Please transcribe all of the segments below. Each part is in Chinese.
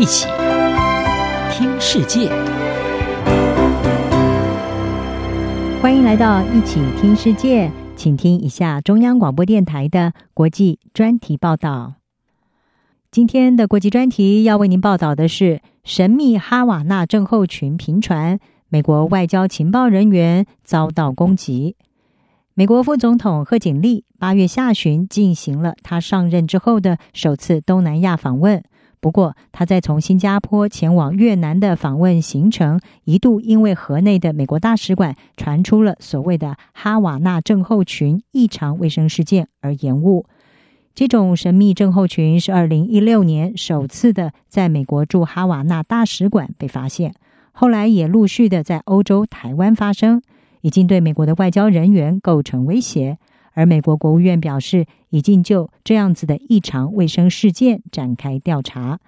一起听世界，欢迎来到一起听世界，请听一下中央广播电台的国际专题报道。今天的国际专题要为您报道的是神秘哈瓦那症候群频传，美国外交情报人员遭到攻击。美国副总统贺锦丽八月下旬进行了他上任之后的首次东南亚访问。不过，他在从新加坡前往越南的访问行程一度因为河内的美国大使馆传出了所谓的哈瓦那症候群异常卫生事件而延误。这种神秘症候群是二零一六年首次的在美国驻哈瓦那大使馆被发现，后来也陆续的在欧洲、台湾发生。已经对美国的外交人员构成威胁，而美国国务院表示，已经就这样子的异常卫生事件展开调查。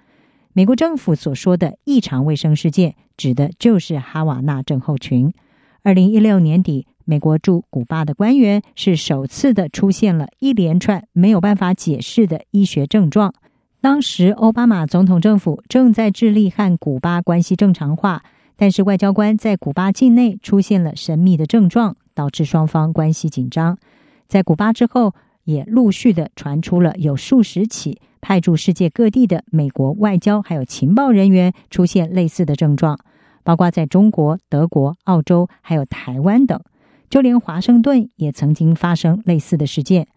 美国政府所说的异常卫生事件，指的就是哈瓦那症候群。二零一六年底，美国驻古巴的官员是首次的出现了一连串没有办法解释的医学症状。当时，奥巴马总统政府正在致力和古巴关系正常化。但是外交官在古巴境内出现了神秘的症状，导致双方关系紧张。在古巴之后，也陆续的传出了有数十起派驻世界各地的美国外交还有情报人员出现类似的症状，包括在中国、德国、澳洲还有台湾等，就连华盛顿也曾经发生类似的事件。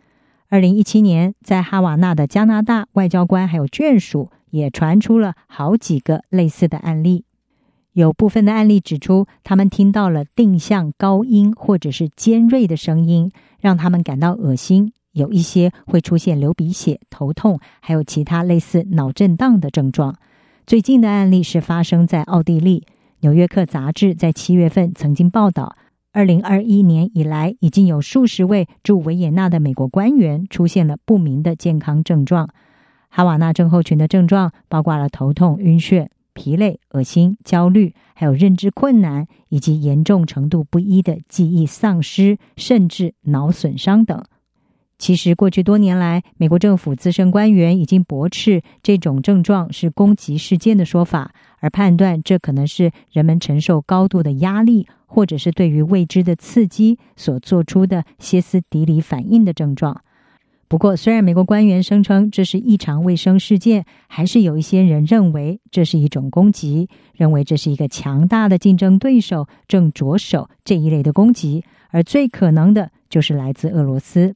二零一七年，在哈瓦那的加拿大外交官还有眷属也传出了好几个类似的案例。有部分的案例指出，他们听到了定向高音或者是尖锐的声音，让他们感到恶心。有一些会出现流鼻血、头痛，还有其他类似脑震荡的症状。最近的案例是发生在奥地利，《纽约客》杂志在七月份曾经报道，二零二一年以来，已经有数十位驻维也纳的美国官员出现了不明的健康症状。哈瓦那症候群的症状包括了头痛、晕眩。疲累、恶心、焦虑，还有认知困难，以及严重程度不一的记忆丧失，甚至脑损伤等。其实，过去多年来，美国政府资深官员已经驳斥这种症状是攻击事件的说法，而判断这可能是人们承受高度的压力，或者是对于未知的刺激所做出的歇斯底里反应的症状。不过，虽然美国官员声称这是异常卫生事件，还是有一些人认为这是一种攻击，认为这是一个强大的竞争对手正着手这一类的攻击，而最可能的就是来自俄罗斯。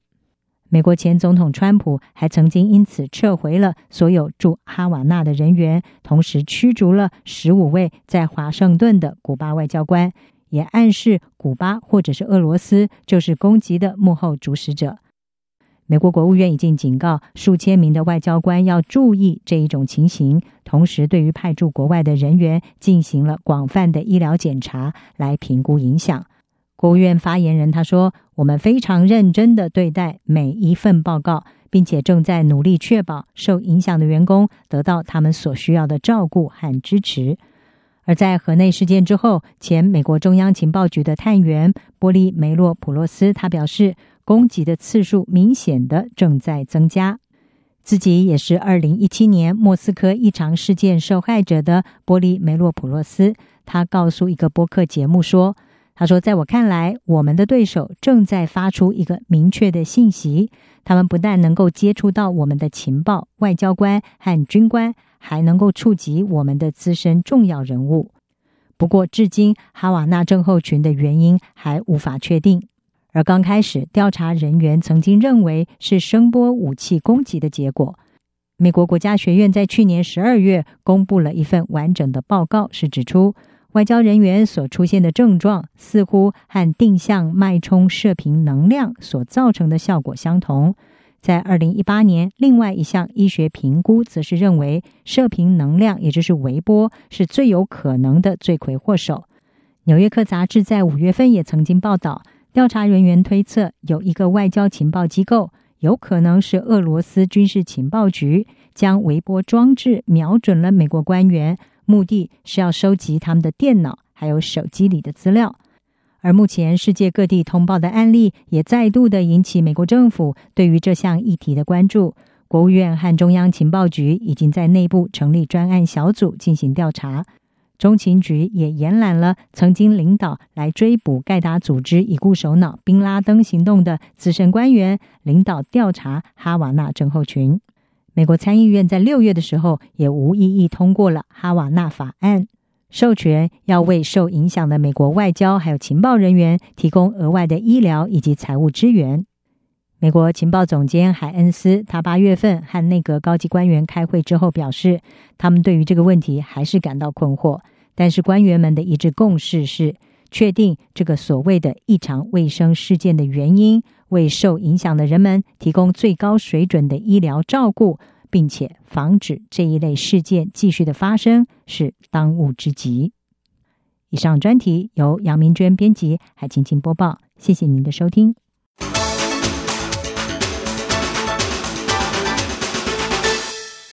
美国前总统川普还曾经因此撤回了所有驻哈瓦那的人员，同时驱逐了十五位在华盛顿的古巴外交官，也暗示古巴或者是俄罗斯就是攻击的幕后主使者。美国国务院已经警告数千名的外交官要注意这一种情形，同时对于派驻国外的人员进行了广泛的医疗检查，来评估影响。国务院发言人他说：“我们非常认真地对待每一份报告，并且正在努力确保受影响的员工得到他们所需要的照顾和支持。”而在河内事件之后，前美国中央情报局的探员波利梅洛普洛斯他表示。攻击的次数明显的正在增加。自己也是二零一七年莫斯科异常事件受害者的波利梅洛普洛斯，他告诉一个播客节目说：“他说，在我看来，我们的对手正在发出一个明确的信息，他们不但能够接触到我们的情报、外交官和军官，还能够触及我们的资深重要人物。不过，至今哈瓦那症候群的原因还无法确定。”而刚开始，调查人员曾经认为是声波武器攻击的结果。美国国家学院在去年十二月公布了一份完整的报告，是指出外交人员所出现的症状似乎和定向脉冲射频能量所造成的效果相同。在二零一八年，另外一项医学评估则是认为射频能量，也就是微波，是最有可能的罪魁祸首。纽约客杂志在五月份也曾经报道。调查人员推测，有一个外交情报机构，有可能是俄罗斯军事情报局，将微波装置瞄准了美国官员，目的是要收集他们的电脑还有手机里的资料。而目前世界各地通报的案例，也再度的引起美国政府对于这项议题的关注。国务院和中央情报局已经在内部成立专案小组进行调查。中情局也延揽了曾经领导来追捕盖达组织已故首脑宾拉登行动的资深官员，领导调查哈瓦那症候群。美国参议院在六月的时候也无异议通过了哈瓦那法案，授权要为受影响的美国外交还有情报人员提供额外的医疗以及财务支援。美国情报总监海恩斯，他八月份和内阁高级官员开会之后表示，他们对于这个问题还是感到困惑。但是官员们的一致共识是，确定这个所谓的异常卫生事件的原因，为受影响的人们提供最高水准的医疗照顾，并且防止这一类事件继续的发生，是当务之急。以上专题由杨明娟编辑，海青青播报，谢谢您的收听。